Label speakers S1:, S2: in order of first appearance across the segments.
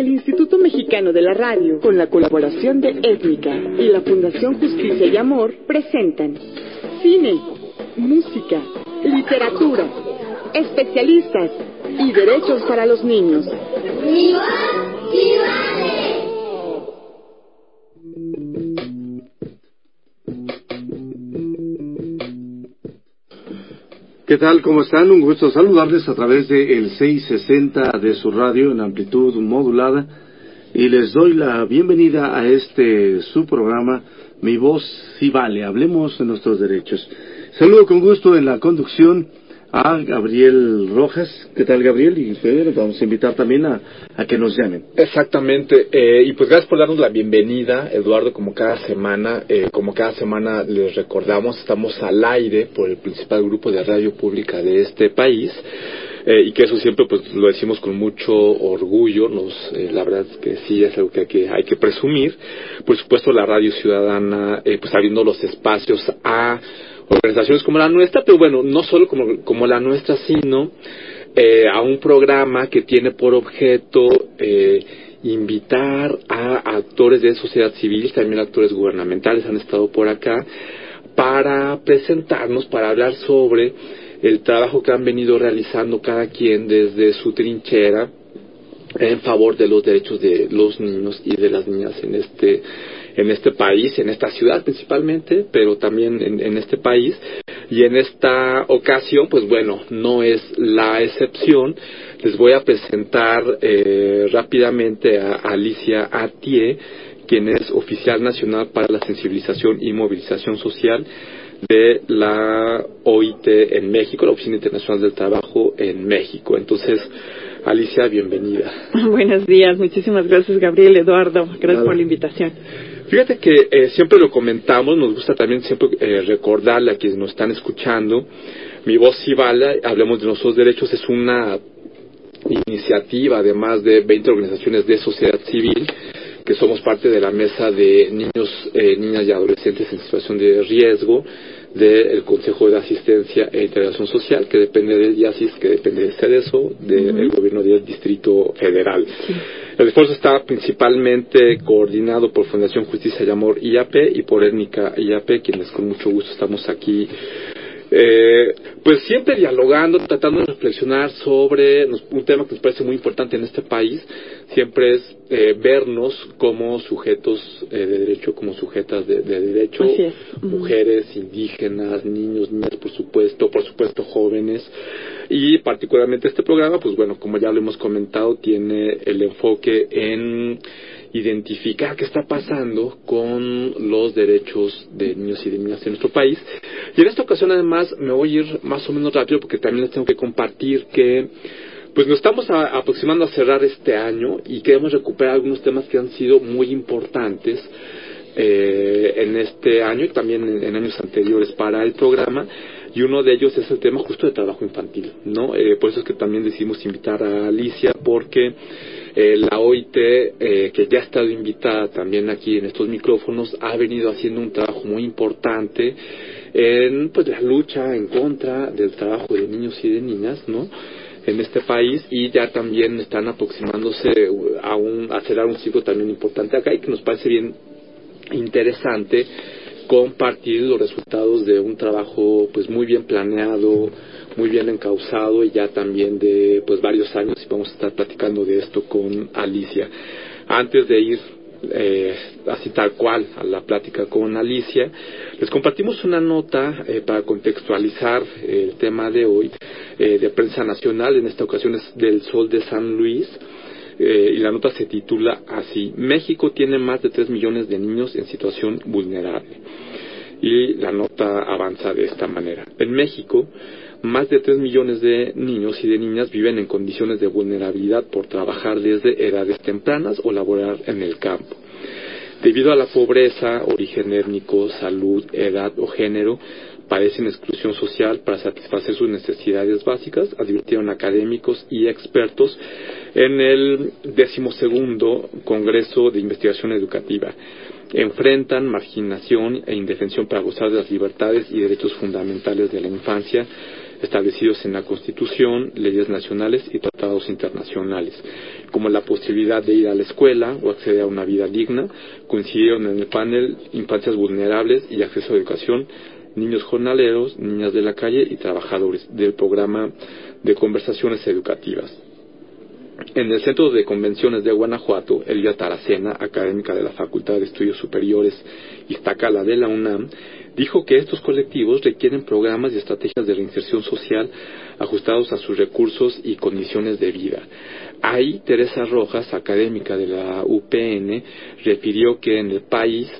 S1: El Instituto Mexicano de la Radio, con la colaboración de Étnica y la Fundación Justicia y Amor, presentan cine, música, literatura, especialistas y derechos para los niños.
S2: ¿Qué tal? ¿Cómo están? Un gusto saludarles a través de el 660 de su radio en amplitud modulada y les doy la bienvenida a este su programa Mi voz si vale, hablemos de nuestros derechos. Saludo con gusto en la conducción a Gabriel Rojas. ¿Qué tal, Gabriel? Y Pedro, vamos a invitar también a, que nos llamen.
S3: Exactamente. Eh, y pues gracias por darnos la bienvenida, Eduardo, como cada semana. Eh, como cada semana les recordamos, estamos al aire por el principal grupo de radio pública de este país. Eh, y que eso siempre pues lo decimos con mucho orgullo, nos, la verdad es que sí es algo que hay, que hay que presumir. Por supuesto la radio ciudadana, pues abriendo los espacios a organizaciones como la nuestra, pero bueno, no solo como, como la nuestra, sino eh, a un programa que tiene por objeto eh, invitar a actores de sociedad civil, también actores gubernamentales han estado por acá, para presentarnos, para hablar sobre el trabajo que han venido realizando cada quien desde su trinchera en favor de los derechos de los niños y de las niñas en este en este país, en esta ciudad principalmente, pero también en, este país. Y en esta ocasión, pues bueno, no es la excepción. Les voy a presentar eh, rápidamente a Alicia Atié, quien es oficial nacional para la sensibilización y movilización social de la OIT en México, la Oficina Internacional del Trabajo en México. Entonces, Alicia, bienvenida.
S4: Buenos días, muchísimas gracias Gabriel, Eduardo, gracias por la invitación.
S3: Fíjate que eh, siempre lo comentamos, nos gusta también siempre eh, recordarle a quienes nos están escuchando, Mi Voz sí vale, Hablemos de Nuestros Derechos, es una iniciativa además de 20 organizaciones de sociedad civil que somos parte de la mesa de niños, eh, niñas y adolescentes en situación de riesgo del Consejo de Asistencia e Integración Social, que depende del IASIS, que depende de CEDESO, del gobierno del Distrito Federal. El esfuerzo está principalmente coordinado por Fundación Justicia y Amor IAP y por Étnica IAP, quienes con mucho gusto estamos aquí eh, pues siempre dialogando, tratando de reflexionar sobre un tema que nos parece muy importante en este país, siempre es eh, vernos como sujetos eh, de derecho, como sujetas de, derecho, mujeres, indígenas, niños, niñas, por supuesto, por supuesto jóvenes, y particularmente este programa, pues bueno, como ya lo hemos comentado, tiene el enfoque en identificar qué está pasando con los derechos de niños y de niñas en nuestro país. Y en esta ocasión además me voy a ir más o menos rápido porque también les tengo que compartir que pues nos estamos aproximando a cerrar este año y queremos recuperar algunos temas que han sido muy importantes eh, en este año y también en, años anteriores para el programa y uno de ellos es el tema justo de trabajo infantil, ¿no? Eh, por eso es que también decidimos invitar a Alicia porque eh, la OIT, eh, que ya ha estado invitada también aquí en estos micrófonos, ha venido haciendo un trabajo muy importante en pues la lucha en contra del trabajo de niños y de niñas, ¿no? en este país y ya también están aproximándose a, un, a cerrar un ciclo también importante acá y que nos parece bien interesante compartir los resultados de un trabajo pues muy bien planeado, muy bien encausado y ya también de pues varios años y vamos a estar platicando de esto con Alicia. Antes de ir eh, así tal cual a la plática con Alicia, les compartimos una nota eh, para contextualizar el tema de hoy eh, de prensa nacional, en esta ocasión es del Sol de San Luis. y la nota se titula así, México tiene más de 3 millones de niños en situación vulnerable. Y la nota avanza de esta manera. En México, más de 3 millones de niños y de niñas viven en condiciones de vulnerabilidad por trabajar desde edades tempranas o laborar en el campo. Debido a la pobreza, origen étnico, salud, edad o género, padecen exclusión social para satisfacer sus necesidades básicas, advirtieron académicos y expertos en el decimosegundo Congreso de Investigación Educativa. Enfrentan marginación e indefensión para gozar de las libertades y derechos fundamentales de la infancia, establecidos en la Constitución, leyes nacionales y tratados internacionales. como la posibilidad de ir a la escuela o acceder a una vida digna. Coincidieron en el panel Infancias Vulnerables y Acceso a Educación, Niños Jornaleros, Niñas de la Calle y Trabajadores del programa de conversaciones educativas. En el Centro de Convenciones de Guanajuato, Elvia Taracena, académica de la Facultad de Estudios Superiores Iztacala de la UNAM, dijo que estos colectivos requieren programas y estrategias de reinserción social ajustados a sus recursos y condiciones de vida. Ahí, Teresa Rojas, académica de la UPN, refirió que en el país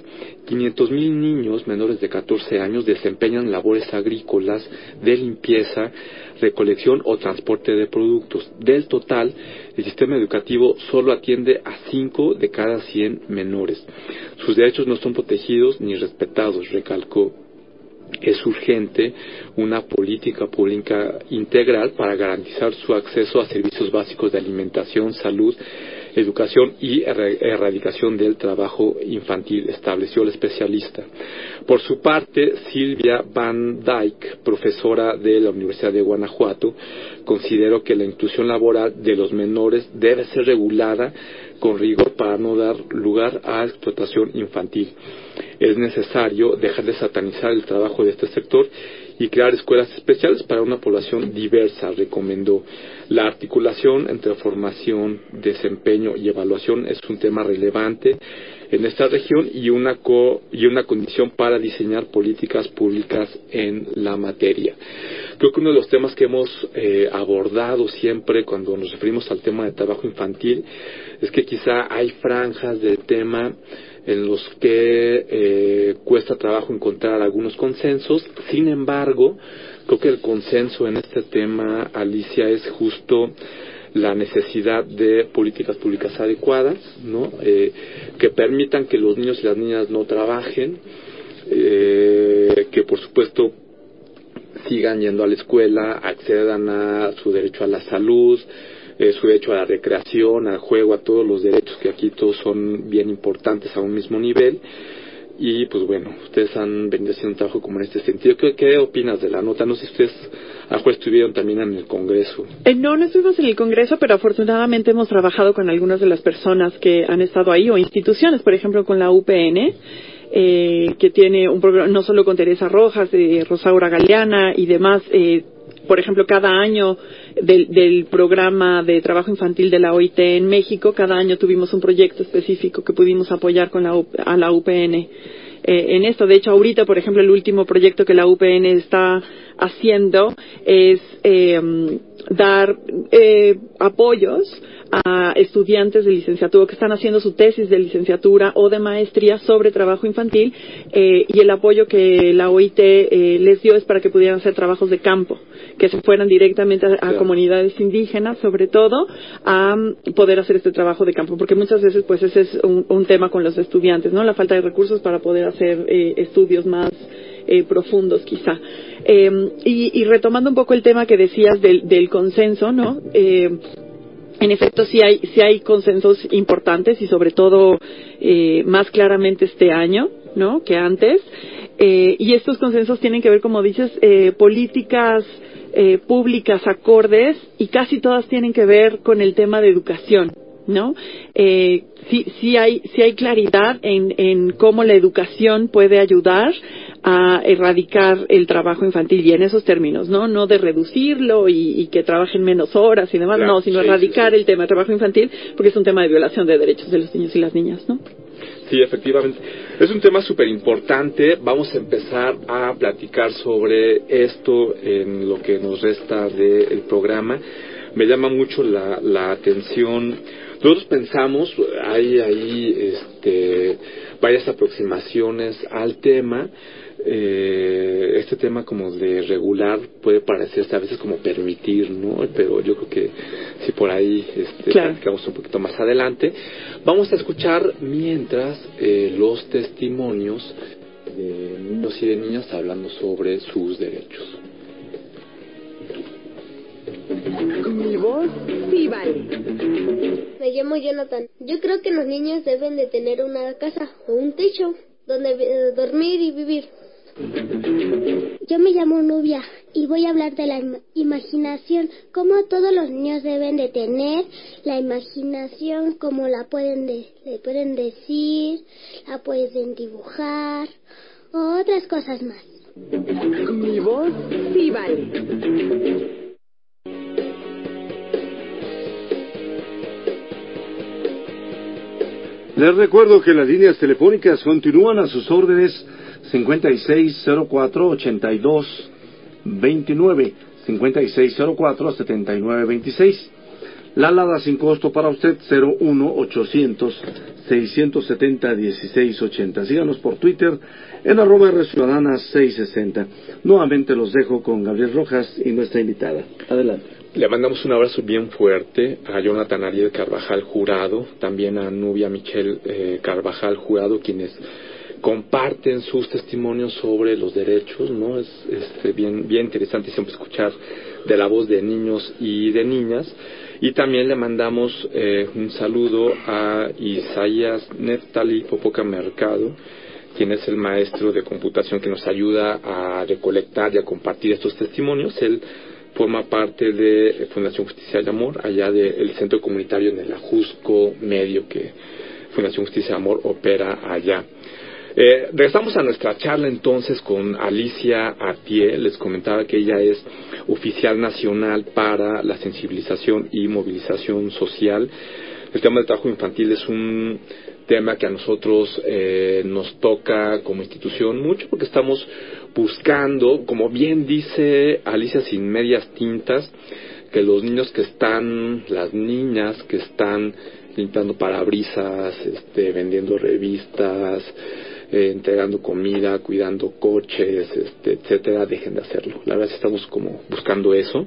S3: 500.000 niños menores de 14 años desempeñan labores agrícolas de limpieza, recolección o transporte de productos. Del total, el sistema educativo solo atiende a 5 de cada 100 menores. Sus derechos no son protegidos ni respetados, recalcó es urgente una política pública integral para garantizar su acceso a servicios básicos de alimentación, salud, educación y erradicación del trabajo infantil, estableció el especialista. Por su parte, Silvia Van Dyke, profesora de la Universidad de Guanajuato, consideró que la inclusión laboral de los menores debe ser regulada con rigor para no dar lugar a explotación infantil. Es necesario dejar de satanizar el trabajo de este sector y crear escuelas especiales para una población diversa, recomendó. La articulación entre formación, desempeño y evaluación es un tema relevante en esta región y una, y una condición para diseñar políticas públicas en la materia. Creo que uno de los temas que hemos eh, abordado siempre cuando nos referimos al tema de trabajo infantil es que quizá hay franjas del tema en los que eh, cuesta trabajo encontrar algunos consensos. Sin embargo, creo que el consenso en este tema, Alicia, es justo la necesidad de políticas públicas adecuadas, ¿no? Eh, que permitan que los niños y las niñas no trabajen, eh, que por supuesto sigan yendo a la escuela, accedan a su derecho a la salud, eh, su derecho a la recreación, al juego, a todos los derechos que aquí todos son bien importantes a un mismo nivel. Y pues bueno, ustedes han venido haciendo un trabajo como en este sentido. ¿Qué, opinas de la nota? No sé si ustedes a estuvieron también en el Congreso.
S4: Eh, no, no estuvimos en el Congreso, pero afortunadamente hemos trabajado con algunas de las personas que han estado ahí o instituciones, por ejemplo, con la UPN. Eh, que tiene un programa no solo con Teresa Rojas, de Rosaura Galeana y demás, eh, por ejemplo, cada año del, programa de trabajo infantil de la OIT en México, cada año tuvimos un proyecto específico que pudimos apoyar con la, a la UPN. Eh, en esto. De hecho, ahorita, por ejemplo, el último proyecto que la UPN está haciendo es eh, dar eh, apoyos a estudiantes de licenciatura que están haciendo su tesis de licenciatura o de maestría sobre trabajo infantil eh, y el apoyo que la OIT eh, les dio es para que pudieran hacer trabajos de campo, que se fueran directamente a, comunidades indígenas, sobre todo, a mm, poder hacer este trabajo de campo, porque muchas veces pues ese es un, tema con los estudiantes, ¿no? La falta de recursos para poder hacer eh, estudios más profundos quizá. y, retomando un poco el tema que decías del, del consenso, ¿no? en efecto sí hay sí hay consensos importantes y sobre todo eh, más claramente este año no que antes eh, y estos consensos tienen que ver como dices eh, políticas públicas acordes y casi todas tienen que ver con el tema de educación ¿no? Eh, sí, sí, hay, sí hay claridad en, en cómo la educación puede ayudar a erradicar el trabajo infantil y en esos términos, ¿no? No de reducirlo y, que trabajen menos horas y demás, no, sino erradicar el tema del trabajo infantil porque es un tema de violación de derechos de los niños y las niñas, ¿no?
S3: Sí, efectivamente. Es un tema súper importante. Vamos a empezar a platicar sobre esto en lo que nos resta del programa. Me llama mucho la, la atención nosotros pensamos, hay ahí este, varias aproximaciones al tema. Eh, este tema como de regular puede parecerse a veces como permitir, ¿no? Pero yo creo que si por ahí este, un poquito más adelante. Vamos a escuchar mientras eh, los testimonios de niños y de niñas hablando sobre sus derechos.
S5: Mi voz sí vale. Me llamo Jonathan. Yo creo que los niños deben de tener una casa o un techo donde eh, dormir y vivir. Yo me llamo Nubia y voy a hablar de la imaginación, cómo todos los niños deben de tener la imaginación, cómo la pueden le pueden decir, la pueden dibujar o otras cosas más.
S1: Mi voz sí vale.
S2: Les recuerdo que las líneas telefónicas continúan a sus órdenes 5604-8229, 5604-7926. La alada sin costo para usted 01800-670-1680. Síganos por Twitter en arroba Ciudadana 660. Nuevamente los dejo con Gabriel Rojas y nuestra invitada. Adelante.
S3: Le mandamos un abrazo bien fuerte a Jonathan Ariel Carvajal Jurado, también a Nubia Michelle eh, Carvajal Jurado, quienes comparten sus testimonios sobre los derechos, ¿no? Es este, bien, bien interesante siempre escuchar de la voz de niños y de niñas. Y también le mandamos eh, un saludo a Isaías Neftali Popoca Mercado, quien es el maestro de computación que nos ayuda a recolectar y a compartir estos testimonios. Él forma parte de Fundación Justicia y Amor, allá del centro comunitario en el Ajusco Medio que Fundación Justicia y Amor opera allá. Eh, regresamos a nuestra charla entonces con Alicia Atié. Les comentaba que ella es oficial nacional para la sensibilización y movilización social. El tema del trabajo infantil es un tema que a nosotros eh, nos toca como institución mucho porque estamos buscando, como bien dice Alicia sin medias tintas, que los niños que están, las niñas que están limpiando parabrisas, este, vendiendo revistas, eh, entregando comida, cuidando coches, este, etcétera, dejen de hacerlo. La verdad es que estamos como buscando eso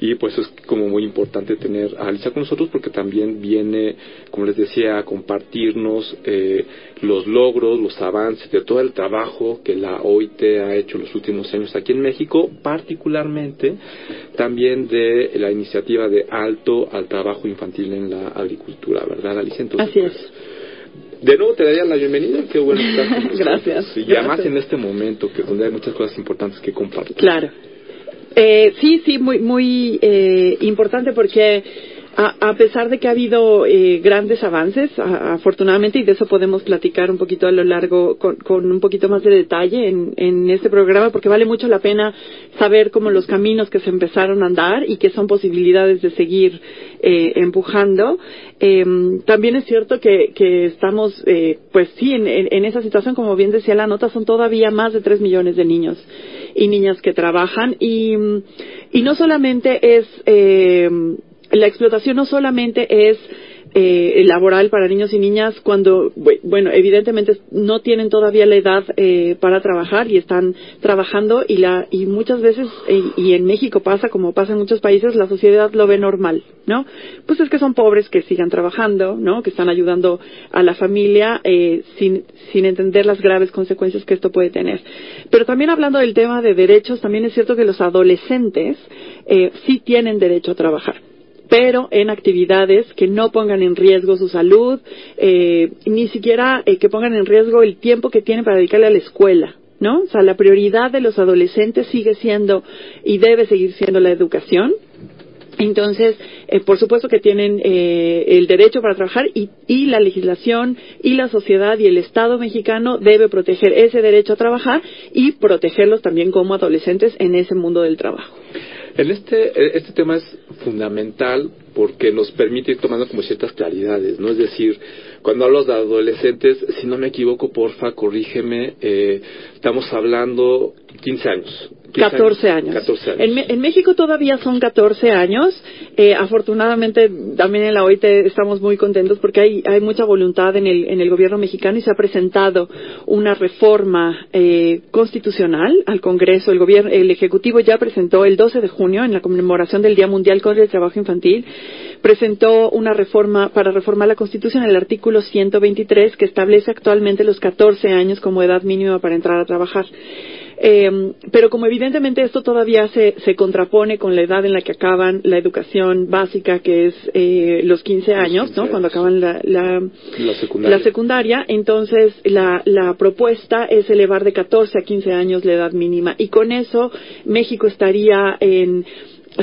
S3: y pues es como muy importante tener a Alicia con nosotros porque también viene, como les decía, a compartirnos eh, los logros, los avances de todo el trabajo que la OIT ha hecho los últimos años aquí en México, particularmente también de la iniciativa de alto al trabajo infantil en la agricultura, ¿verdad, Alicia?
S4: Entonces, Así es. Pues,
S3: de nuevo te daría la bienvenida, qué bueno estar
S4: Gracias.
S3: Y además en este momento que donde hay muchas cosas importantes que compartir.
S4: Claro. Eh, sí, sí, muy, muy eh, importante porque a, pesar de que ha habido eh, grandes avances, afortunadamente, y de eso podemos platicar un poquito a lo largo, con, un poquito más de detalle en, este programa, porque vale mucho la pena saber cómo los caminos que se empezaron a andar y que son posibilidades de seguir eh, empujando. Em, también es cierto que, estamos, eh, pues sí, en, en, esa situación, como bien decía la nota, son todavía más de tres millones de niños y niñas que trabajan y, y no solamente es la explotación no solamente es eh, laboral para niños y niñas cuando, bueno, evidentemente no tienen todavía la edad eh, para trabajar y están trabajando y la y muchas veces eh, y en México pasa como pasa en muchos países la sociedad lo ve normal, ¿no? Pues es que son pobres que sigan trabajando, ¿no? Que están ayudando a la familia eh, sin sin entender las graves consecuencias que esto puede tener. Pero también hablando del tema de derechos, también es cierto que los adolescentes eh, sí tienen derecho a trabajar pero en actividades que no pongan en riesgo su salud, eh, ni siquiera eh, que pongan en riesgo el tiempo que tienen para dedicarle a la escuela. ¿No? O sea, la prioridad de los adolescentes sigue siendo y debe seguir siendo la educación, entonces, eh, por supuesto que tienen eh, el derecho para trabajar y, y, la legislación y la sociedad y el Estado mexicano debe proteger ese derecho a trabajar y protegerlos también como adolescentes en ese mundo del trabajo.
S3: En este, este tema es fundamental porque nos permite ir tomando como ciertas claridades, ¿no? Es decir, cuando hablo de adolescentes, si no me equivoco, porfa, corrígeme, eh, estamos hablando 15 años.
S4: 14 años.
S3: 14 años.
S4: En, en, México todavía son 14 años. Eh, afortunadamente, también en la OIT estamos muy contentos porque hay, hay mucha voluntad en el, en el gobierno mexicano y se ha presentado una reforma eh, constitucional al Congreso. El, gobierno, el Ejecutivo ya presentó el 12 de junio, en la conmemoración del Día Mundial contra el Trabajo Infantil, presentó una reforma para reformar la Constitución, el artículo 123, que establece actualmente los 14 años como edad mínima para entrar a trabajar. Eh, pero como evidentemente esto todavía se, se contrapone con la edad en la que acaban la educación básica, que es eh, los 15 años, ¿no? Cuando acaban la, la,
S3: La secundaria.
S4: la secundaria, entonces la, la propuesta es elevar de 14 a 15 años la edad mínima y con eso México estaría en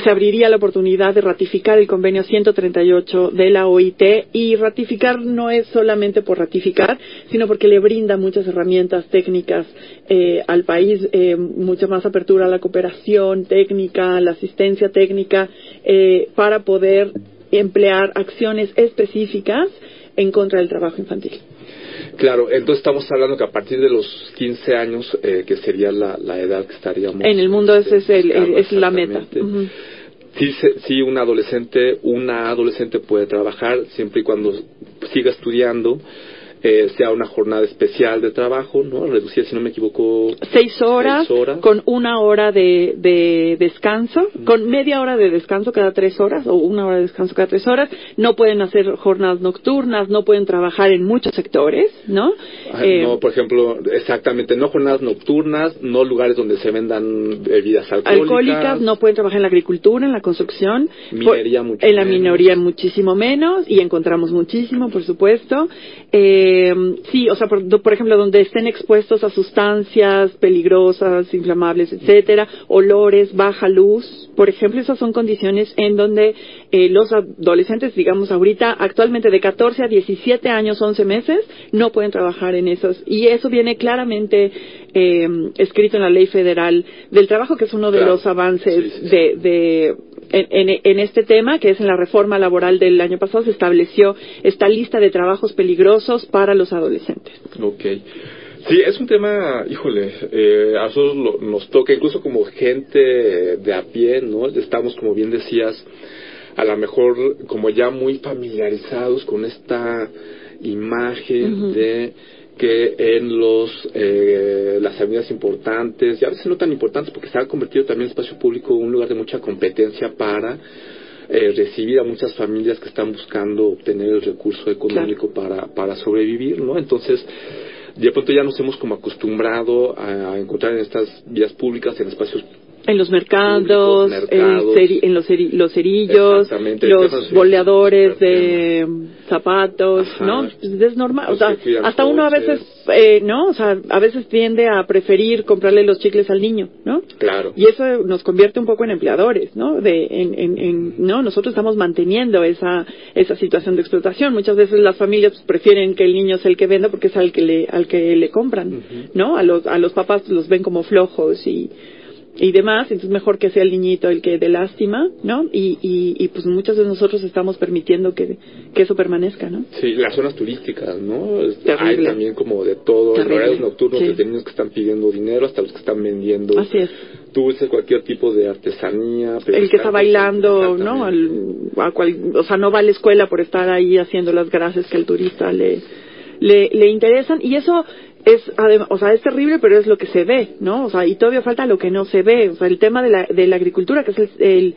S4: se abriría la oportunidad de ratificar el convenio 138 de la OIT y ratificar no es solamente por ratificar, sino porque le brinda muchas herramientas técnicas eh, al país, eh, mucha más apertura a la cooperación técnica, a la asistencia técnica, eh, para poder emplear acciones específicas en contra del trabajo infantil.
S3: Claro, entonces estamos hablando que a partir de los 15 años, eh, que sería la, la edad que estaríamos...
S4: En el mundo ese es, el-
S3: buscando
S4: es la meta. Ujú.
S3: Sí, sí, un adolescente, una adolescente puede trabajar siempre y cuando siga estudiando, eh, sea una jornada especial de trabajo, ¿no? Reducida, si no me equivoco,
S4: seis horas,
S3: Seis horas.
S4: con una hora de, de descanso, con media hora de descanso cada tres horas o una hora de descanso cada tres horas. No pueden hacer jornadas nocturnas, no pueden trabajar en muchos sectores, ¿no?
S3: Ah,
S4: Eh,
S3: no, por ejemplo, exactamente, no jornadas nocturnas, no lugares donde se vendan bebidas alcohólicas.
S4: alcohólicas, no pueden trabajar en la agricultura, en la construcción,
S3: Minería
S4: por-
S3: mucho
S4: en la
S3: menos.
S4: minoría muchísimo menos y encontramos muchísimo, por supuesto. Eh, sí, o sea, por, por ejemplo, donde estén expuestos a sustancias peligrosas, inflamables, etcétera, olores, baja luz, por ejemplo, esas son condiciones en donde eh, los adolescentes, digamos ahorita, actualmente de 14 a 17 años, 11 meses, no pueden trabajar en esos y eso viene claramente eh, escrito en la ley federal del trabajo, que es uno de
S3: Claro.
S4: los avances
S3: Sí, sí, sí.
S4: de, de en, en- en este tema, que es en la reforma laboral del año pasado, se estableció esta lista de trabajos peligrosos para los adolescentes.
S3: Ok. Sí, es un tema, híjole, eh, a nosotros lo- nos toca, incluso como gente de a pie, ¿no? Estamos, como bien decías, a lo mejor como ya muy familiarizados con esta imagen de que en los eh, las avenidas importantes y a veces no tan importantes porque se ha convertido también el espacio público en un lugar de mucha competencia para eh, recibir a muchas familias que están buscando obtener el recurso económico para, para sobrevivir, ¿no? Entonces, de pronto ya nos hemos como acostumbrado a, a encontrar en estas vías públicas, en espacios
S4: En los mercados, en,
S3: mercados.
S4: ceri- en los, ceri- los cerillos, los boleadores de zapatos,
S3: Ajá.
S4: ¿no? Pues es normal, o sea, hasta uno a veces, eh, ¿no? O sea, a veces tiende a preferir comprarle los chicles al niño, ¿no?
S3: Claro.
S4: Y eso nos convierte un poco en empleadores, ¿no? De, en, en, en- no, nosotros estamos manteniendo esa, esa situación de explotación. Muchas veces las familias prefieren que el niño sea el que venda porque es al que le, al que le compran. ¿no? A los, a los papás los ven como flojos y, y demás, entonces mejor que sea el niñito el que dé lástima, ¿no? Y, y, y pues muchas de nosotros estamos permitiendo que, que eso permanezca, ¿no?
S3: Sí, las zonas turísticas, ¿no?
S4: Terrible.
S3: Hay también como de todo, en horarios nocturnos,
S4: Sí.
S3: desde niños que están pidiendo dinero hasta los que están vendiendo
S4: Así es.
S3: dulces, cualquier tipo de artesanía.
S4: el que está bailando, ¿no? Al- a cual- o sea, no va a la escuela por estar ahí haciendo las gracias que al turista le, le, le interesan. Y eso es, o sea, es terrible, pero es lo que se ve, ¿no? O sea, y todavía falta lo que no se ve. O sea, el tema de la, de la agricultura, que es el, el-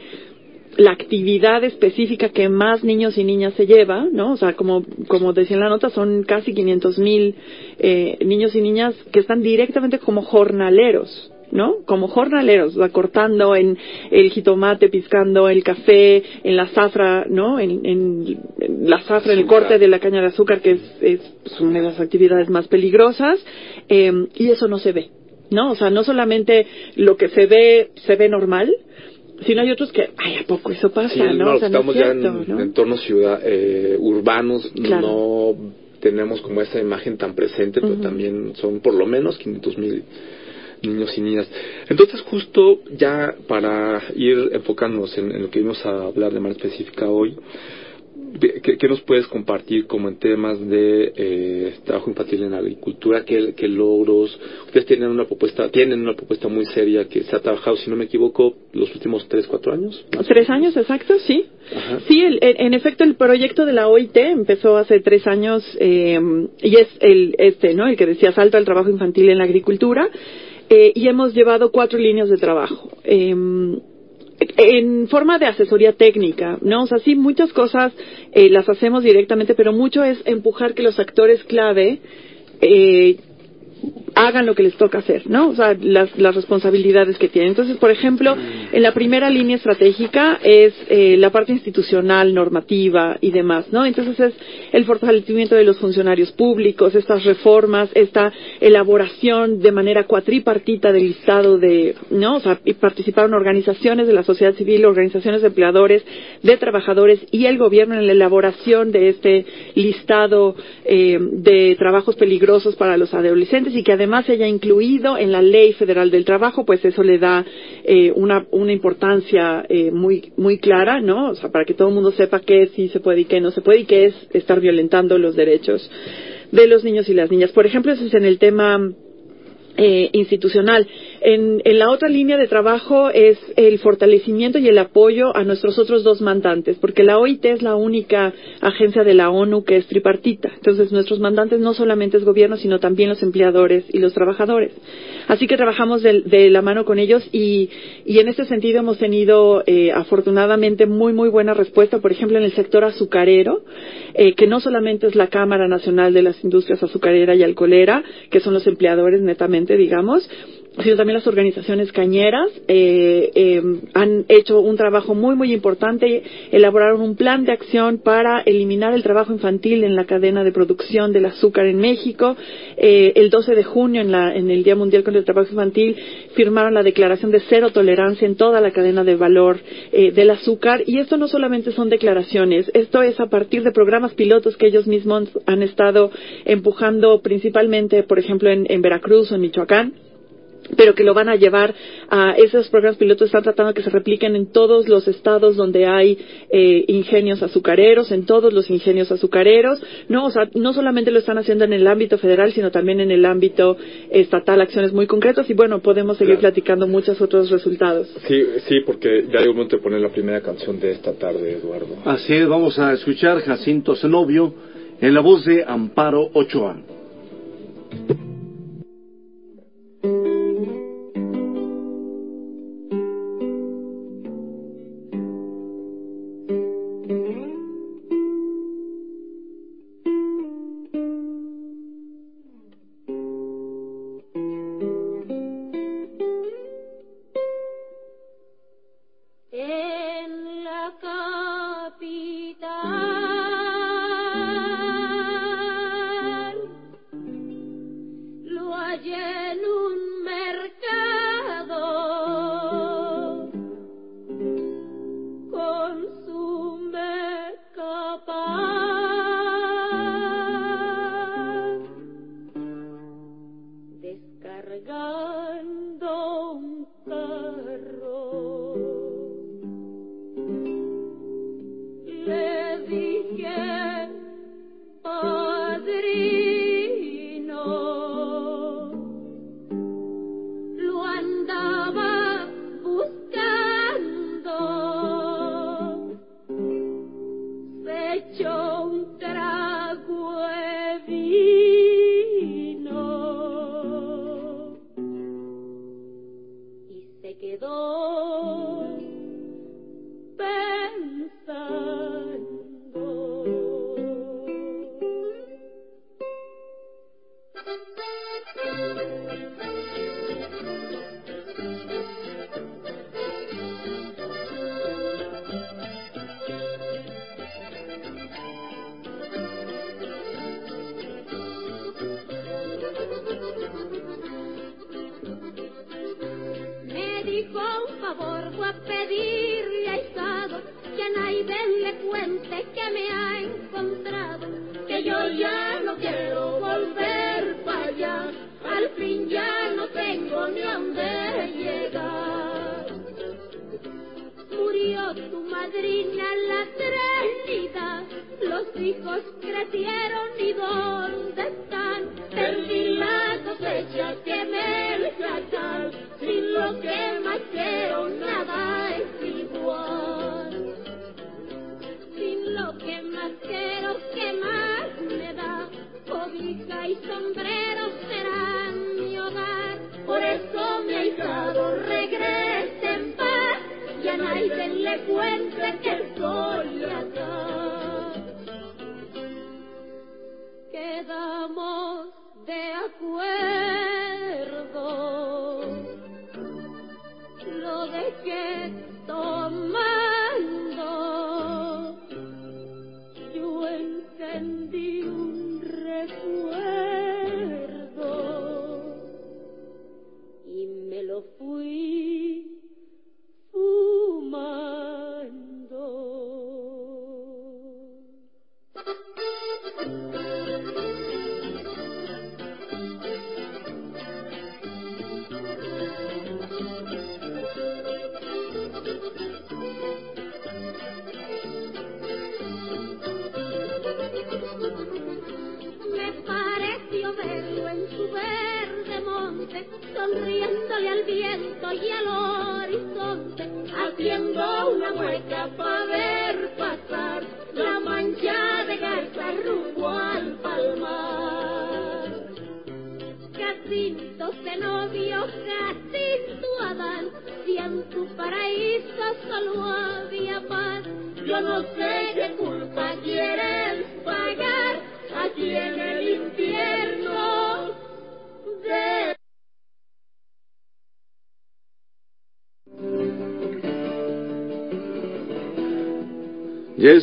S4: la actividad específica que más niños y niñas se lleva, ¿no? O sea, como, como decía en la nota, son casi 500 mil eh, niños y niñas que están directamente como jornaleros, ¿no? Como jornaleros, o sea, cortando en el jitomate, piscando el café, en la zafra, ¿no? En, en- en la zafra, en el corte de la caña de azúcar, que es, es una de las actividades más peligrosas, eh, y eso no se ve, ¿no? O sea, no solamente lo que se ve, se ve normal, sino hay otros que, ay, ¿a poco eso pasa,
S3: Sí,
S4: no?
S3: no,
S4: O sea, no
S3: estamos
S4: es
S3: ya en
S4: ¿no?
S3: entornos ciudad, eh, urbanos,
S4: Claro.
S3: no tenemos como esa imagen tan presente, pero también son por lo menos 500 mil niños y niñas. Entonces, justo ya para ir enfocándonos en, en lo que vamos a hablar de manera específica hoy, ¿qué, qué nos puedes compartir como en temas de eh, trabajo infantil en la agricultura? ¿Qué, qué logros? Ustedes tienen una propuesta, tienen una propuesta muy seria que se ha trabajado, si no me equivoco, los últimos 3, 4 años.
S4: Tres años, exacto, sí.
S3: Ajá.
S4: Sí, el- en, en efecto, el proyecto de la OIT empezó hace tres años eh, y es el este, ¿no? El que decía salto al trabajo infantil en la agricultura eh, y hemos llevado cuatro líneas de trabajo. Eh, en forma de asesoría técnica, ¿no? O sea, sí, muchas cosas eh, las hacemos directamente, pero mucho es empujar que los actores clave eh, hagan lo que les toca hacer, ¿no? O sea, las, responsabilidades que tienen. Entonces, por ejemplo, en la primera línea estratégica es eh, la parte institucional, normativa y demás, ¿no? Entonces es el fortalecimiento de los funcionarios públicos, estas reformas, esta elaboración de manera cuatripartita del listado de, ¿no? O sea, y participaron organizaciones de la sociedad civil, organizaciones de empleadores, de trabajadores y el gobierno en la elaboración de este listado eh, de trabajos peligrosos para los adolescentes y que además se haya incluido en la ley federal del trabajo, pues eso le da eh, una, una importancia eh, muy, muy clara, ¿no? O sea, para que todo el mundo sepa qué sí se puede y qué no se puede y qué es estar violentando los derechos de los niños y las niñas. Por ejemplo, eso es en el tema eh, institucional. En, en, la otra línea de trabajo es el fortalecimiento y el apoyo a nuestros otros dos mandantes, porque la OIT es la única agencia de la ONU que es tripartita. Entonces, nuestros mandantes no solamente es gobierno, sino también los empleadores y los trabajadores. Así que trabajamos de, de la mano con ellos y, y, en este sentido hemos tenido eh, afortunadamente muy, muy buena respuesta, por ejemplo, en el sector azucarero, eh, que no solamente es la Cámara Nacional de las Industrias Azucarera y Alcoholera, que son los empleadores netamente, digamos, sino también las organizaciones cañeras eh, eh, han hecho un trabajo muy muy importante elaboraron un plan de acción para eliminar el trabajo infantil en la cadena de producción del azúcar en México. Eh, el 12 de junio en, la, en el Día Mundial contra el Trabajo Infantil firmaron la declaración de cero tolerancia en toda la cadena de valor eh, del azúcar. Y esto no solamente son declaraciones esto es a partir de programas pilotos que ellos mismos han estado empujando principalmente por ejemplo en, en Veracruz o en Michoacán pero que lo van a llevar a esos programas pilotos están tratando que se repliquen en todos los estados donde hay eh, ingenios azucareros, en todos los ingenios azucareros, no, o sea, no solamente lo están haciendo en el ámbito federal, sino también en el ámbito estatal, acciones muy concretas y bueno, podemos seguir claro. platicando muchos otros resultados.
S3: Sí, sí, porque ya hay un momento de poner la primera canción de esta tarde, Eduardo.
S6: Así es, vamos a escuchar Jacinto Zenobio en la voz de Amparo Ochoa.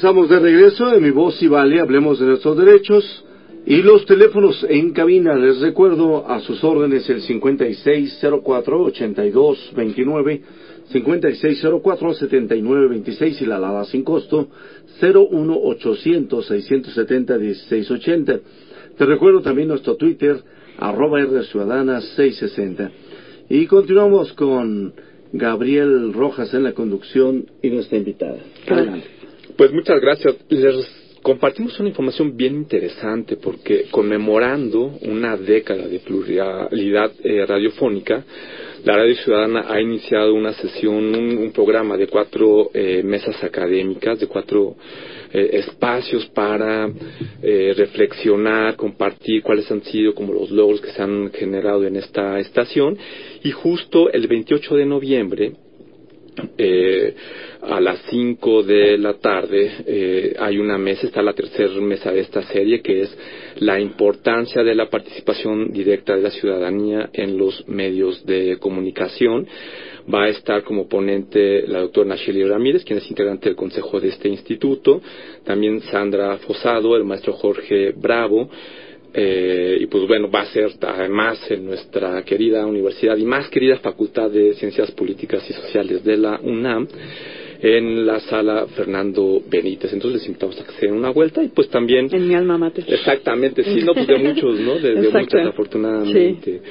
S2: Estamos de regreso en Mi Voz y Vale, hablemos de nuestros derechos y los teléfonos en cabina. Les recuerdo a sus órdenes el 5604-8229, 5604-7926 y la alada sin costo 01800-670-1680. Te recuerdo también nuestro Twitter, arroba R Ciudadana 660. Y continuamos con Gabriel Rojas en la conducción y nuestra invitada. Adelante.
S3: Pues muchas gracias. Les compartimos una información bien interesante porque conmemorando una década de pluralidad eh, radiofónica, la Radio Ciudadana ha iniciado una sesión, un, programa de cuatro eh, mesas académicas, de cuatro eh, espacios para eh, reflexionar, compartir cuáles han sido como los logros que se han generado en esta estación. Y justo el 28 de noviembre, eh, a las 5 de la tarde eh, hay una mesa, está la tercera mesa de esta serie, que es la importancia de la participación directa de la ciudadanía en los medios de comunicación. Va a estar como ponente la doctora Nacheli Ramírez, quien es integrante del consejo de este instituto, también Sandra Fosado, el maestro Jorge Bravo, eh, y pues bueno, va a ser además en nuestra querida universidad y más querida Facultad de Ciencias Políticas y Sociales de la UNAM en la sala Fernando Benítez. Entonces les invitamos a que se den una vuelta y pues también...
S4: En mi alma mater.
S3: Exactamente, sí, no, pues de muchos, ¿no? De, de muchos afortunadamente.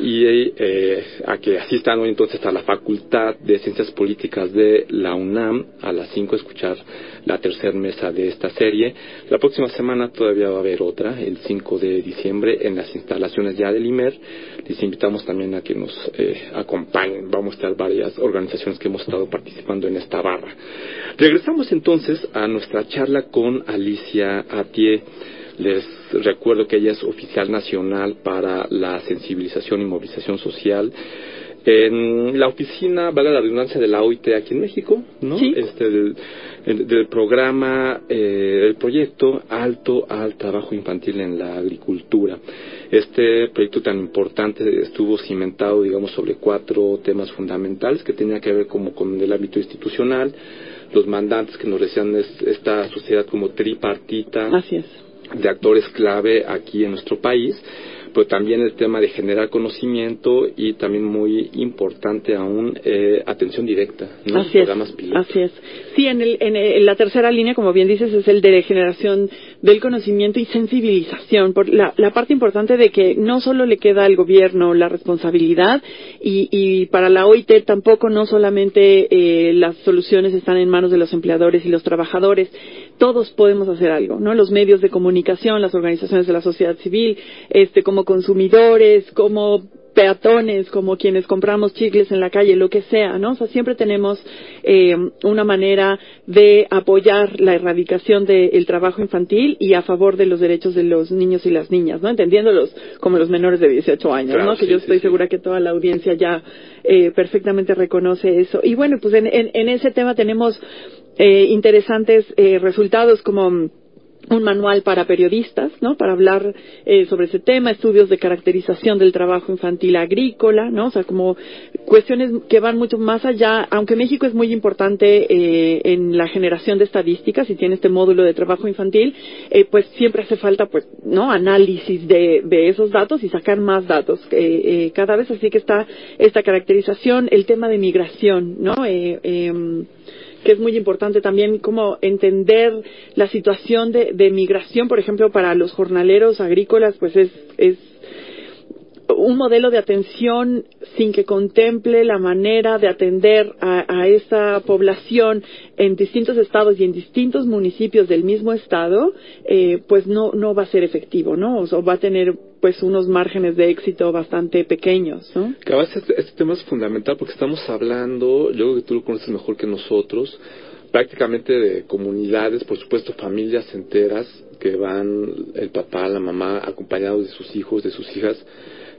S3: Y eh, a que asistan hoy entonces a la Facultad de Ciencias Políticas de la UNAM a las 5 a escuchar la tercera mesa de esta serie. La próxima semana todavía va a haber otra, el 5 de diciembre, en las instalaciones ya del IMER. Les invitamos también a que nos eh, acompañen. Vamos a estar varias organizaciones que hemos estado participando en esta Regresamos entonces a nuestra charla con Alicia Atié. Les recuerdo que ella es oficial nacional para la sensibilización y movilización social en la oficina, valga la redundancia, de la OIT aquí en México, ¿no?
S4: Sí.
S3: Este, del, el- del programa, eh, del proyecto Alto al Trabajo Infantil en la Agricultura. Este proyecto tan importante estuvo cimentado, digamos, sobre cuatro temas fundamentales que tenían que ver como con el ámbito institucional, los mandantes que nos decían es, esta sociedad como tripartita,
S4: Así es.
S3: de actores clave aquí en nuestro país, pero también el tema de generar conocimiento y también muy importante aún, eh, atención directa, ¿no?
S4: Así es,
S3: Programas pilotos.
S4: así es. Sí, en, el, en, el- en la tercera línea, como bien dices, es el de generación del conocimiento y sensibilización. Por la, la parte importante de que no solo le queda al gobierno la responsabilidad y, y para la OIT tampoco no solamente eh, las soluciones están en manos de los empleadores y los trabajadores. Todos podemos hacer algo, ¿no? Los medios de comunicación, las organizaciones de la sociedad civil, este, como consumidores, como peatones, como quienes compramos chicles en la calle, lo que sea, ¿no? O sea, siempre tenemos eh, una manera de apoyar la erradicación del trabajo infantil y a favor de los derechos de los niños y las niñas, ¿no? Entendiéndolos como los menores de 18 años,
S3: Claro,
S4: ¿no? Que
S3: sí,
S4: yo estoy
S3: sí.
S4: segura que toda la audiencia ya eh, perfectamente reconoce eso. Y bueno, pues en, en, en ese tema tenemos eh, interesantes eh, resultados como un manual para periodistas, ¿no? Para hablar eh, sobre ese tema, estudios de caracterización del trabajo infantil agrícola, ¿no? O sea, como cuestiones que van mucho más allá, aunque México es muy importante eh, en la generación de estadísticas y tiene este módulo de trabajo infantil, eh, pues siempre hace falta, pues, ¿no? Análisis de, de esos datos y sacar más datos eh, eh cada vez, así que está esta caracterización, el tema de migración, ¿no? Que es muy importante también como entender la situación de, de migración, por ejemplo, para los jornaleros agrícolas, pues es, es un modelo de atención sin que contemple la manera de atender a, a, esa población en distintos estados y en distintos municipios del mismo estado, eh, pues no, no va a ser efectivo, ¿no? O va a tener pues unos márgenes de éxito bastante pequeños, ¿no?
S3: Que este, este tema es fundamental porque estamos hablando, yo creo que tú lo conoces mejor que nosotros, prácticamente de comunidades, por supuesto familias enteras que van el papá, la mamá acompañados de sus hijos, de sus hijas,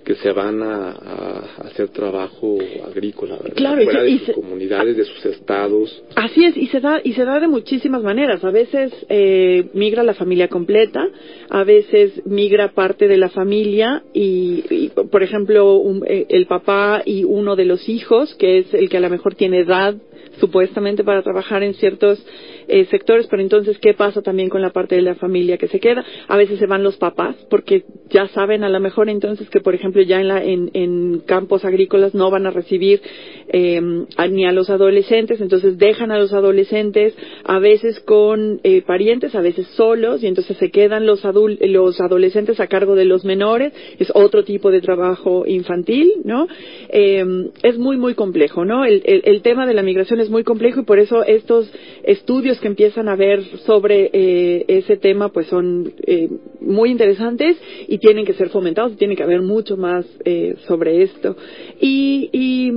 S3: que se van a, a hacer trabajo agrícola, ¿verdad?
S4: Claro,
S3: fuera
S4: y,
S3: de
S4: y
S3: sus
S4: se,
S3: comunidades, de sus estados.
S4: Así es, y se da y se da de muchísimas maneras. A veces eh, migra la familia completa, a veces migra parte de la familia y, y por ejemplo, un, eh, el papá y uno de los hijos, que es el que a lo mejor tiene edad supuestamente para trabajar en ciertos eh, sectores, pero entonces, ¿qué pasa también con la parte de la familia que se queda? A veces se van los papás, porque ya saben a lo mejor entonces que, por ejemplo, ya en, la, en, campos agrícolas no van a recibir eh, ni a los adolescentes, entonces dejan a los adolescentes, a veces con eh, parientes, a veces solos, y entonces se quedan los, los adolescentes a cargo de los menores, es otro tipo de trabajo infantil, ¿no? Eh, es muy, muy complejo, ¿no? El, el tema de la migración es muy complejo y por eso estos estudios que empiezan a ver sobre eh, ese tema pues son eh, muy interesantes y tienen que ser fomentados tiene que haber mucho más eh, sobre esto. Y, y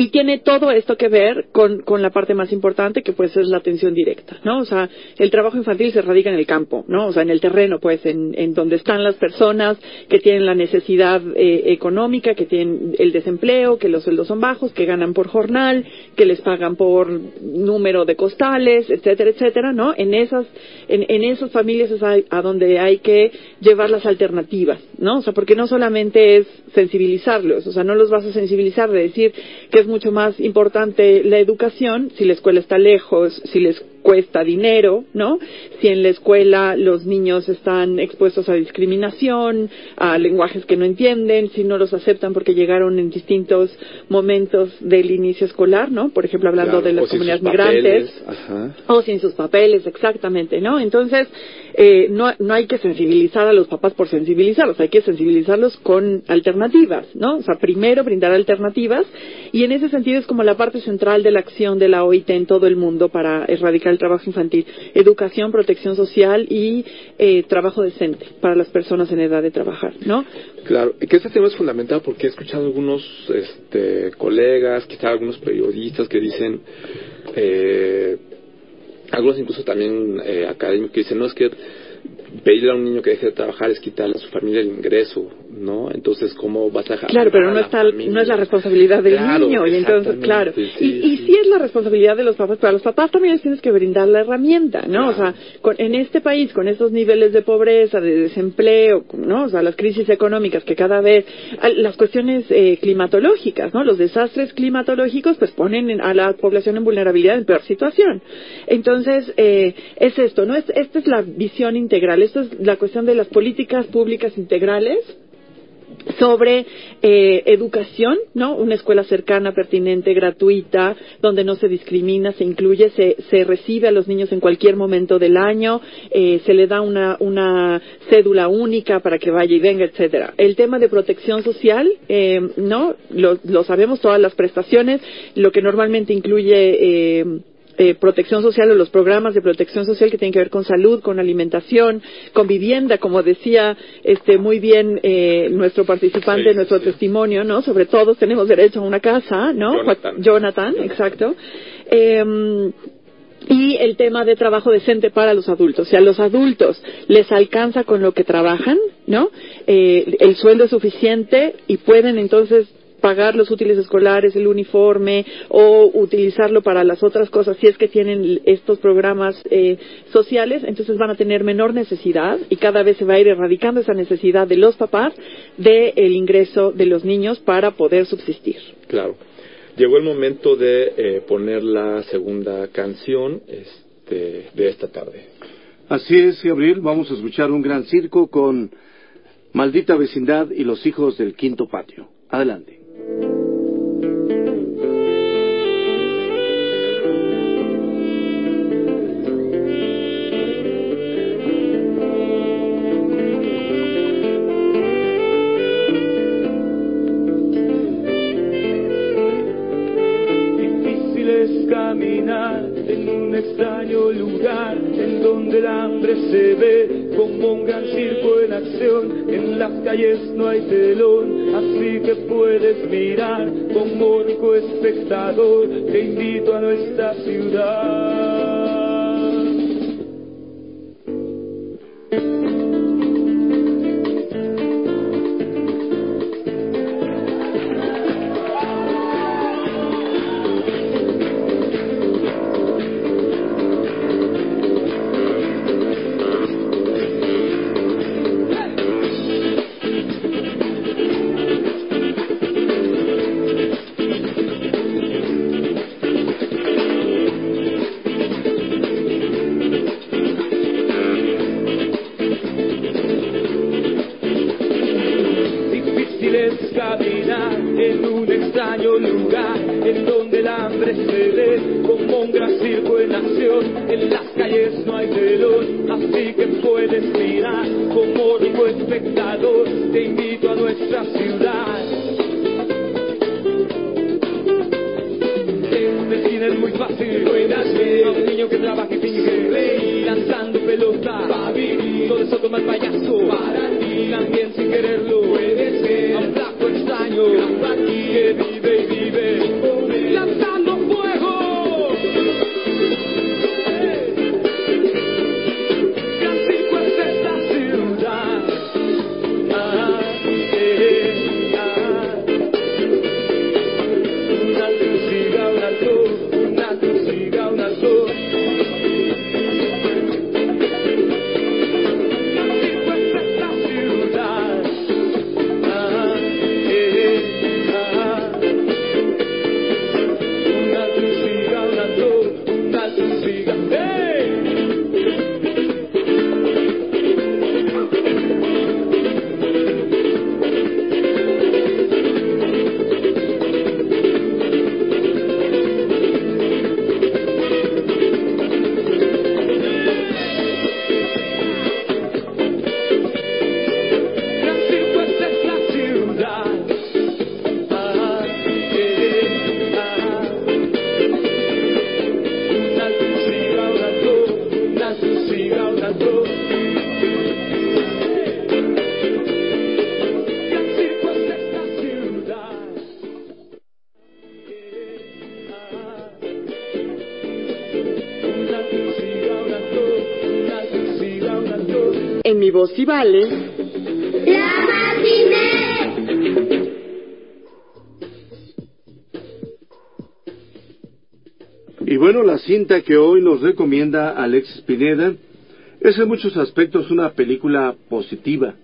S4: y tiene todo esto que ver con, con la parte más importante que pues es la atención directa, ¿no? O sea, el trabajo infantil se radica en el campo, ¿no? O sea, en el terreno, pues, en, en donde están las personas que tienen la necesidad eh, económica, que tienen el desempleo, que los sueldos son bajos, que ganan por jornal, que les pagan por número de costales, etcétera, etcétera, ¿no? En esas, en, en esas familias es a, a donde hay que llevar las alternativas, ¿no? O sea, porque no solamente es sensibilizarlos, o sea, no los vas a sensibilizar de decir que es mucho más importante la educación si la escuela está lejos, si les cuesta dinero, ¿no? Si en la escuela los niños están expuestos a discriminación, a lenguajes que no entienden, si no los aceptan porque llegaron en distintos momentos del inicio escolar, ¿no? Por ejemplo, hablando
S3: Claro,
S4: de las comunidades migrantes.
S3: ajá.
S4: O sin sus papeles, exactamente, ¿no? Entonces, eh, no, no hay que sensibilizar a los papás por sensibilizarlos, hay que sensibilizarlos con alternativas, ¿no? O sea, primero brindar alternativas y en ese sentido es como la parte central de la acción de la OIT en todo el mundo para erradicar el trabajo infantil. Educación, protección social y eh, trabajo decente para las personas en edad de trabajar, ¿no?
S3: Claro, que este tema es fundamental porque he escuchado algunos este, colegas, quizá algunos periodistas que dicen, eh, algunos incluso también eh, académicos que dicen, no es que pedirle a un niño que deje de trabajar es quitarle a su familia el ingreso, ¿no? Entonces, ¿cómo vas a dejar
S4: Claro, pero no está, no es la responsabilidad del
S3: Claro,
S4: niño y entonces, claro,
S3: sí,
S4: y, y
S3: sí.
S4: es la responsabilidad de los papás, pero a los papás también les tienes que brindar la herramienta, ¿no? O sea, con- en este país, con estos niveles de pobreza, de desempleo, ¿no? O sea, las crisis económicas que cada vez, las cuestiones eh, climatológicas, ¿no? Los desastres climatológicos, pues ponen en- a la población en vulnerabilidad en peor situación. Entonces, eh, es esto, ¿no? Es, esta es la visión integral, esto es la cuestión de las políticas públicas integrales sobre eh, educación, ¿no? Una escuela cercana, pertinente, gratuita, donde no se discrimina, se incluye, se, se recibe a los niños en cualquier momento del año, eh, se le da una, una cédula única para que vaya y venga, etcétera. El tema de protección social, eh, ¿no? Lo, lo sabemos, todas las prestaciones, lo que normalmente incluye eh, protección social o los programas de protección social que tienen que ver con salud, con alimentación, con vivienda, como decía este muy bien eh, nuestro participante,
S3: Sí,
S4: nuestro
S3: sí.
S4: testimonio, ¿no? Sobre todos tenemos derecho a una casa, ¿no?
S3: Jonathan.
S4: Jonathan, exacto. Eh, y el tema de trabajo decente para los adultos. Si a los adultos les alcanza con lo que trabajan, ¿no? Eh, el sueldo es suficiente y pueden entonces pagar los útiles escolares, el uniforme o utilizarlo para las otras cosas, si es que tienen estos programas eh, sociales, entonces van a tener menor necesidad y cada vez se va a ir erradicando esa necesidad de los papás del ingreso de los niños para poder subsistir.
S3: Claro. Llegó el momento de eh, poner la segunda canción este, de esta tarde.
S2: Así es, Gabriel. Vamos a escuchar un gran circo con Maldita Vecindad y los hijos del quinto patio. Adelante.
S7: Thank you. Gran circo en acción. En las calles no hay telón, así que puedes mirar como único espectador. Te invito a nuestra ciudad. Y
S2: bueno, la cinta que hoy nos recomienda Alex Pineda es en muchos aspectos una película positiva,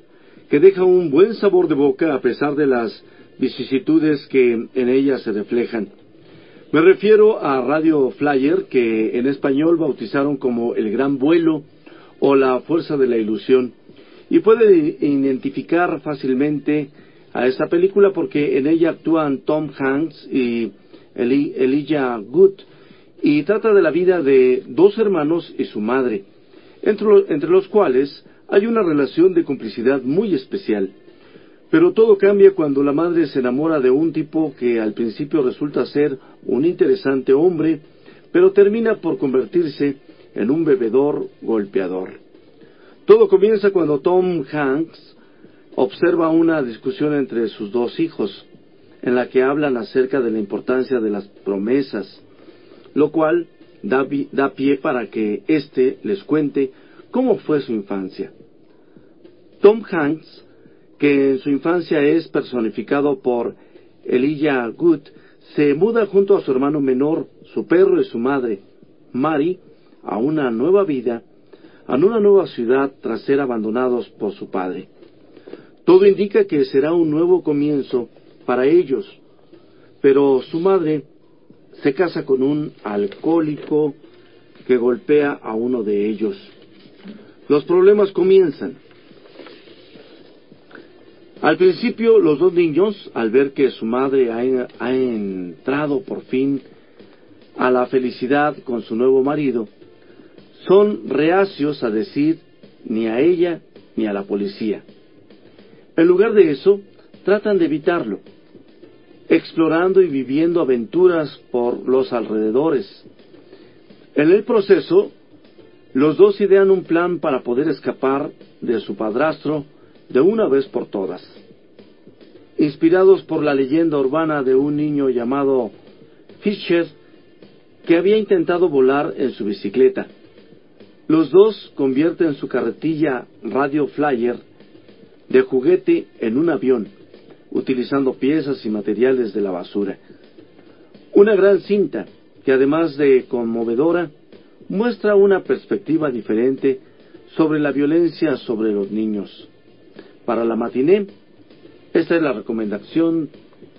S2: que deja un buen sabor de boca a pesar de las vicisitudes que en ella se reflejan. Me refiero a Radio Flyer, que en español bautizaron como El Gran Vuelo o La Fuerza de la Ilusión, y puede identificar fácilmente a esta película porque en ella actúan Tom Hanks y Eli- Elijah Wood, y trata de la vida de dos hermanos y su madre, entre los cuales hay una relación de complicidad muy especial. Pero todo cambia cuando la madre se enamora de un tipo que al principio resulta ser un interesante hombre, pero termina por convertirse en un bebedor golpeador. Todo comienza cuando Tom Hanks observa una discusión entre sus dos hijos, en la que hablan acerca de la importancia de las promesas, lo cual da, pie para que éste les cuente cómo fue su infancia. Tom Hanks, que en su infancia es personificado por Elijah Good, se muda junto a su hermano menor, su perro y su madre, Mary, a una nueva vida, a una nueva ciudad tras ser abandonados por su padre. Todo indica que será un nuevo comienzo para ellos, pero su madre se casa con un alcohólico que golpea a uno de ellos. Los problemas comienzan. Al principio, los dos niños, al ver que su madre ha, ha, entrado por fin a la felicidad con su nuevo marido, son reacios a decir ni a ella ni a la policía. En lugar de eso, tratan de evitarlo, explorando y viviendo aventuras por los alrededores. En el proceso, los dos idean un plan para poder escapar de su padrastro de una vez por todas. Inspirados por la leyenda urbana de un niño llamado Fischer que había intentado volar en su bicicleta, los dos convierten su carretilla Radio Flyer de juguete en un avión, utilizando piezas y materiales de la basura. Una gran cinta que además de conmovedora, muestra una perspectiva diferente sobre la violencia sobre los niños. Para la matiné, esta es la recomendación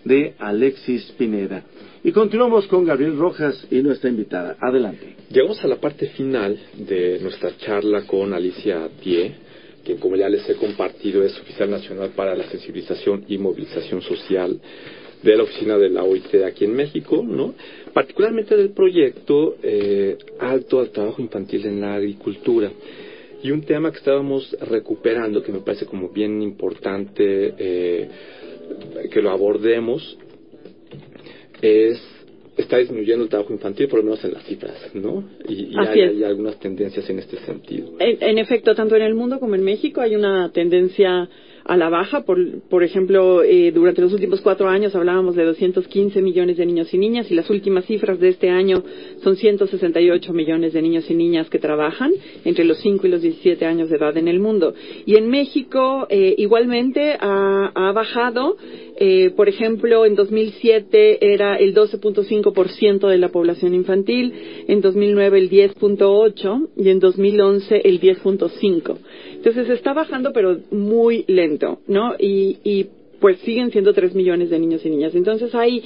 S2: de Alexis Pineda. Y continuamos con Gabriel Rojas y nuestra invitada. Adelante.
S3: Llegamos a la parte final de nuestra charla con Alicia Die, quien como ya les he compartido es oficial nacional para la sensibilización y movilización social de la oficina de la OIT aquí en México, ¿no? Particularmente del proyecto eh, Alto al Trabajo Infantil en la Agricultura. Y un tema que estábamos recuperando, que me parece como bien importante eh, que lo abordemos, es está disminuyendo el trabajo infantil, por lo menos en las cifras, ¿no? Y, y hay, hay, algunas tendencias en este sentido.
S4: En, en, efecto, tanto en el mundo como en México hay una tendencia a la baja. Por, por ejemplo, eh, durante los últimos cuatro años hablábamos de 215 millones de niños y niñas y las últimas cifras de este año son 168 millones de niños y niñas que trabajan entre los 5 y los 17 años de edad en el mundo. Y en México eh, igualmente ha, ha bajado. Eh, por ejemplo, en 2007 era el 12.5% de la población infantil, en 2009 el 10.8% y en 2011 el 10.5%. Entonces está bajando, pero muy lento, ¿no? Y, y pues siguen siendo tres millones de niños y niñas. Entonces hay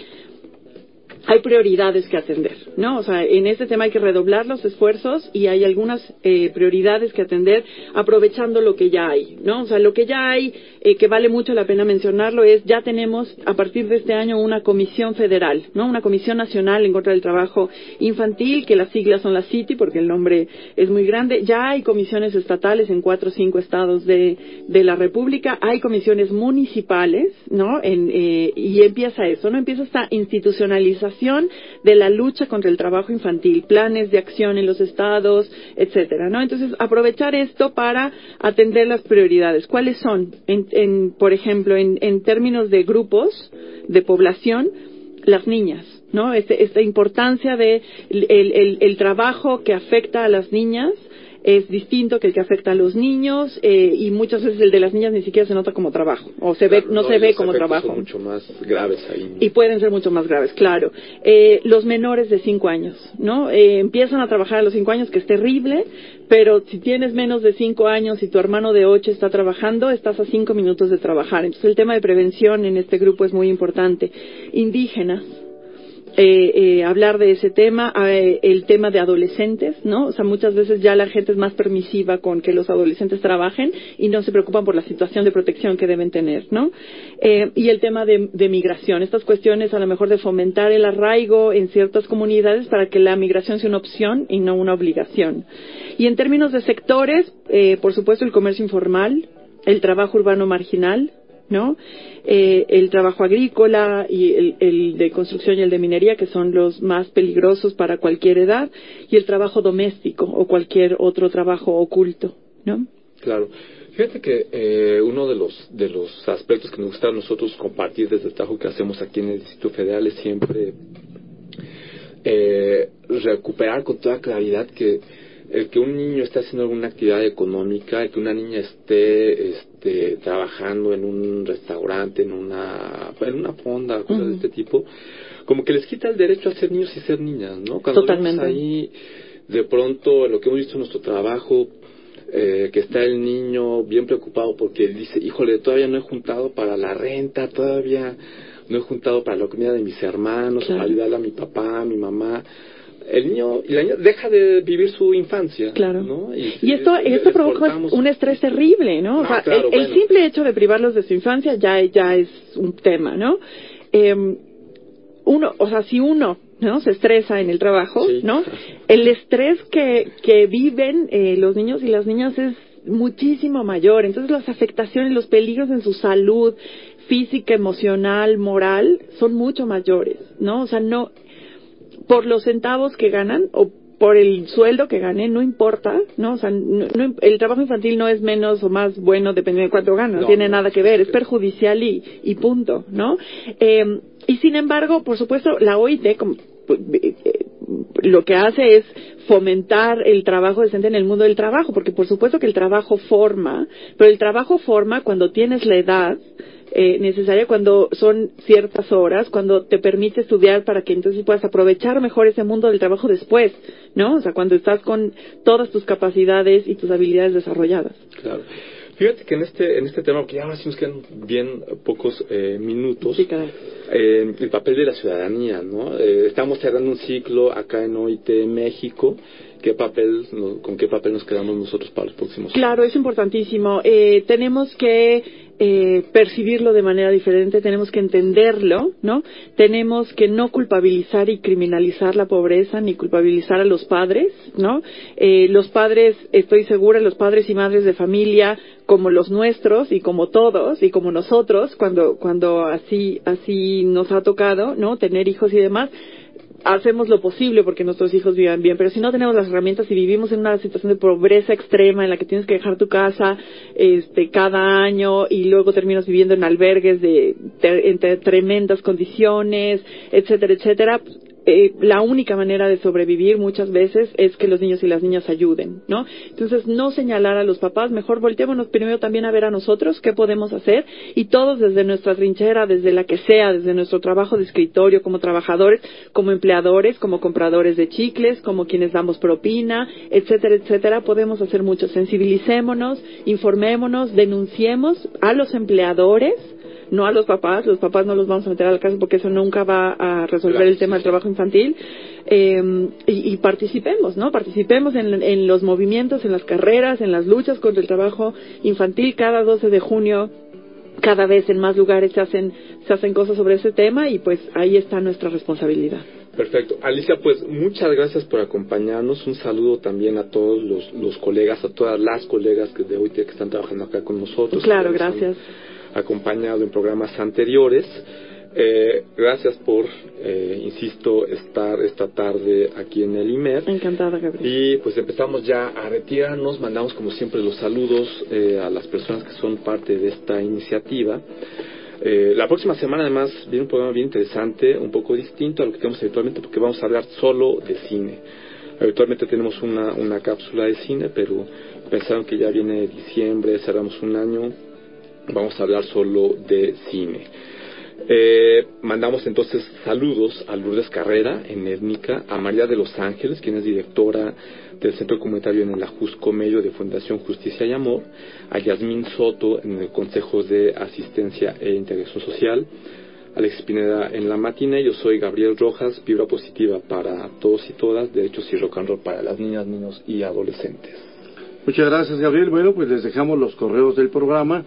S4: hay prioridades que atender, ¿no? O sea, en este tema hay que redoblar los esfuerzos y hay algunas eh, prioridades que atender aprovechando lo que ya hay, ¿no? O sea, lo que ya hay, eh, que vale mucho la pena mencionarlo, es ya tenemos a partir de este año una comisión federal, ¿no? Una comisión nacional en contra del trabajo infantil, que las siglas son la CITI porque el nombre es muy grande. Ya hay comisiones estatales en cuatro o cinco estados de, de la República, hay comisiones municipales, ¿no? En, eh, y empieza eso, ¿no? Empieza esta institucionalización de la lucha contra el trabajo infantil, planes de acción en los estados, etcétera, ¿no? Entonces, aprovechar esto para atender las prioridades. ¿Cuáles son? En, en, por ejemplo, en, en términos de grupos de población, las niñas, ¿no? Este, esta importancia de el, el, el, trabajo que afecta a las niñas es distinto que el que afecta a los niños eh, y muchas veces el de las niñas ni siquiera se nota como trabajo o se
S3: claro,
S4: ve no,
S3: no
S4: se ve como trabajo
S3: Son mucho más graves ahí.
S4: y pueden ser mucho más graves claro. Eh, los menores de cinco años no eh, empiezan a trabajar a los cinco años que es terrible pero si tienes menos de cinco años y tu hermano de ocho está trabajando estás a cinco minutos de trabajar. Entonces el tema de prevención en este grupo es muy importante. Indígenas eh, eh, hablar de ese tema, eh, el tema de adolescentes, ¿no? O sea, muchas veces ya la gente es más permisiva con que los adolescentes trabajen y no se preocupan por la situación de protección que deben tener, ¿no? Eh, y el tema de, de, migración, estas cuestiones a lo mejor de fomentar el arraigo en ciertas comunidades para que la migración sea una opción y no una obligación. Y en términos de sectores, eh, por supuesto, el comercio informal, el trabajo urbano marginal, ¿no? Eh, el trabajo agrícola y el, de construcción y el de minería, que son los más peligrosos para cualquier edad, y el trabajo doméstico o cualquier otro trabajo oculto, ¿no?
S3: Claro. Fíjate que eh, uno de los, de los aspectos que nos gusta a nosotros compartir desde el trabajo que hacemos aquí en el Distrito Federal es siempre eh, recuperar con toda claridad que el que un niño esté haciendo alguna actividad económica, el que una niña esté este, trabajando en un restaurante, en una, en una fonda, cosas de este tipo, como que les quita el derecho a ser niños y ser niñas, ¿no? Cuando
S4: Totalmente.
S3: ahí, de pronto, lo que hemos visto en nuestro trabajo, eh, que está el niño bien preocupado porque dice, híjole, todavía no he juntado para la renta, todavía no he juntado para la comida de mis hermanos,
S4: Claro.
S3: para ayudarle a mi papá, a mi mamá. El niño, y la niña deja de vivir su infancia.
S4: Claro.
S3: ¿no?
S4: Y esto,
S3: le-
S4: esto provoca un estrés terrible, ¿no? O sea,
S3: claro,
S4: el, el simple hecho de privarlos de su infancia ya, ya es un tema, ¿no? Eh, uno, o sea, si uno, ¿no? Se estresa en el trabajo,
S3: Sí.
S4: ¿no? El estrés que, que viven eh, los niños y las niñas es muchísimo mayor. Entonces las afectaciones, los peligros en su salud física, emocional, moral, son mucho mayores, ¿no? O sea, no, por los centavos que ganan o por el sueldo que ganen, no importa, ¿no? O sea, no- no- el trabajo infantil no es menos o más bueno dependiendo de cuánto ganan, no, tiene nada que ver, es perjudicial y, y punto, ¿no? Eh, y sin embargo, por supuesto, la OIT, como, eh, eh, lo que hace es fomentar el trabajo decente en el mundo del trabajo, porque por supuesto que el trabajo forma, pero el trabajo forma cuando tienes la edad eh, necesaria cuando son ciertas horas, cuando te permite estudiar para que entonces puedas aprovechar mejor ese mundo del trabajo después, ¿no? O sea, cuando estás con todas tus capacidades y tus habilidades desarrolladas.
S3: Claro. Fíjate que en este, en este tema, porque ya ahora sí nos quedan bien pocos eh, minutos,
S4: Sí,
S3: eh, el papel de la ciudadanía, ¿no? Eh, estamos cerrando un ciclo acá en OIT México. ¿Qué papel, no- ¿Con qué papel nos quedamos nosotros para los próximos
S4: Claro, es importantísimo. Eh, tenemos que eh, percibirlo de manera diferente, tenemos que entenderlo, ¿no? Tenemos que no culpabilizar y criminalizar la pobreza ni culpabilizar a los padres, ¿no? Eh, los padres, estoy segura, los padres y madres de familia como los nuestros y como todos y como nosotros cuando cuando así así nos ha tocado, ¿no? Tener hijos y demás hacemos lo posible porque nuestros hijos vivan bien, pero si no tenemos las herramientas y vivimos en una situación de pobreza extrema en la que tienes que dejar tu casa este cada año y luego terminas viviendo en albergues de, de- entre tremendas condiciones, etcétera, etcétera, eh, la única manera de sobrevivir muchas veces es que los niños y las niñas ayuden, ¿no? Entonces, no señalar a los papás, mejor volteémonos primero también a ver a nosotros qué podemos hacer y todos desde nuestra trinchera, desde la que sea, desde nuestro trabajo de escritorio, como trabajadores, como empleadores, como compradores de chicles, como quienes damos propina, etcétera, etcétera, podemos hacer mucho. Sensibilicémonos, informémonos, denunciemos a los empleadores, no a los papás, los papás no los vamos a meter a la cárcel porque eso nunca va a resolver el tema del trabajo infantil eh, y, y participemos, ¿no? Participemos en, en los movimientos, en las carreras, en las luchas contra el trabajo infantil. Cada 12 de junio, cada vez en más lugares se hacen se hacen cosas sobre ese tema y pues ahí está nuestra responsabilidad.
S3: Perfecto. Alicia, pues muchas gracias por acompañarnos. Un saludo también a todos los, los colegas, a todas las colegas que de hoy que están trabajando acá con nosotros.
S4: Claro, gracias.
S3: Acompañado en programas anteriores. Eh, gracias por, eh, insisto, estar esta tarde aquí en el IMER.
S4: Encantada, Gabriel.
S3: Y pues empezamos ya a retirarnos, mandamos como siempre los saludos eh, a las personas que son parte de esta iniciativa. Eh, la próxima semana además viene un programa bien interesante, un poco distinto a lo que tenemos habitualmente porque vamos a hablar solo de cine. Habitualmente tenemos una, una cápsula de cine, pero pensaron que ya viene diciembre, cerramos un año, vamos a hablar solo de cine. Eh, mandamos entonces saludos a Lourdes Carrera en Étnica, a María de los Ángeles, quien es directora del Centro Comunitario en el Ajusco Medio de Fundación Justicia y Amor, a Yasmín Soto en el Consejo de Asistencia e Integración Social, Alex Pineda en la matina, yo soy Gabriel Rojas, vibra positiva para todos y todas, derechos y rock and roll para las niñas, niños y adolescentes.
S2: Muchas gracias, Gabriel. Bueno, pues les dejamos los correos del programa.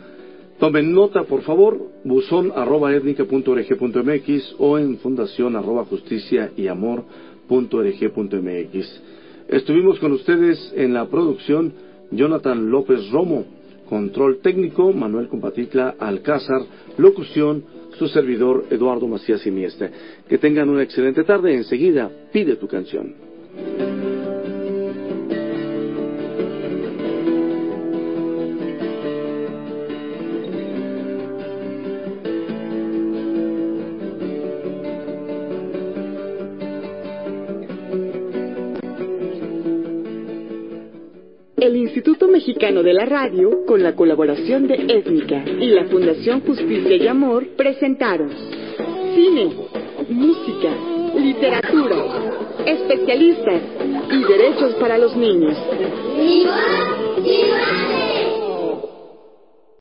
S2: Tomen nota, por favor, buzón arroba mx o en fundación arroba justicia y amor punto org punto mx. Estuvimos con ustedes en la producción Jonathan López Romo, control técnico Manuel Compatitla Alcázar, locución su servidor Eduardo Macías Iniesta. Que tengan una excelente tarde. Enseguida, pide tu canción.
S1: Mexicano de la Radio, con la colaboración de Étnica y la Fundación Justicia y Amor, presentaron cine, música, literatura, especialistas y derechos para los niños.
S8: ¡Viva! ¡Viva!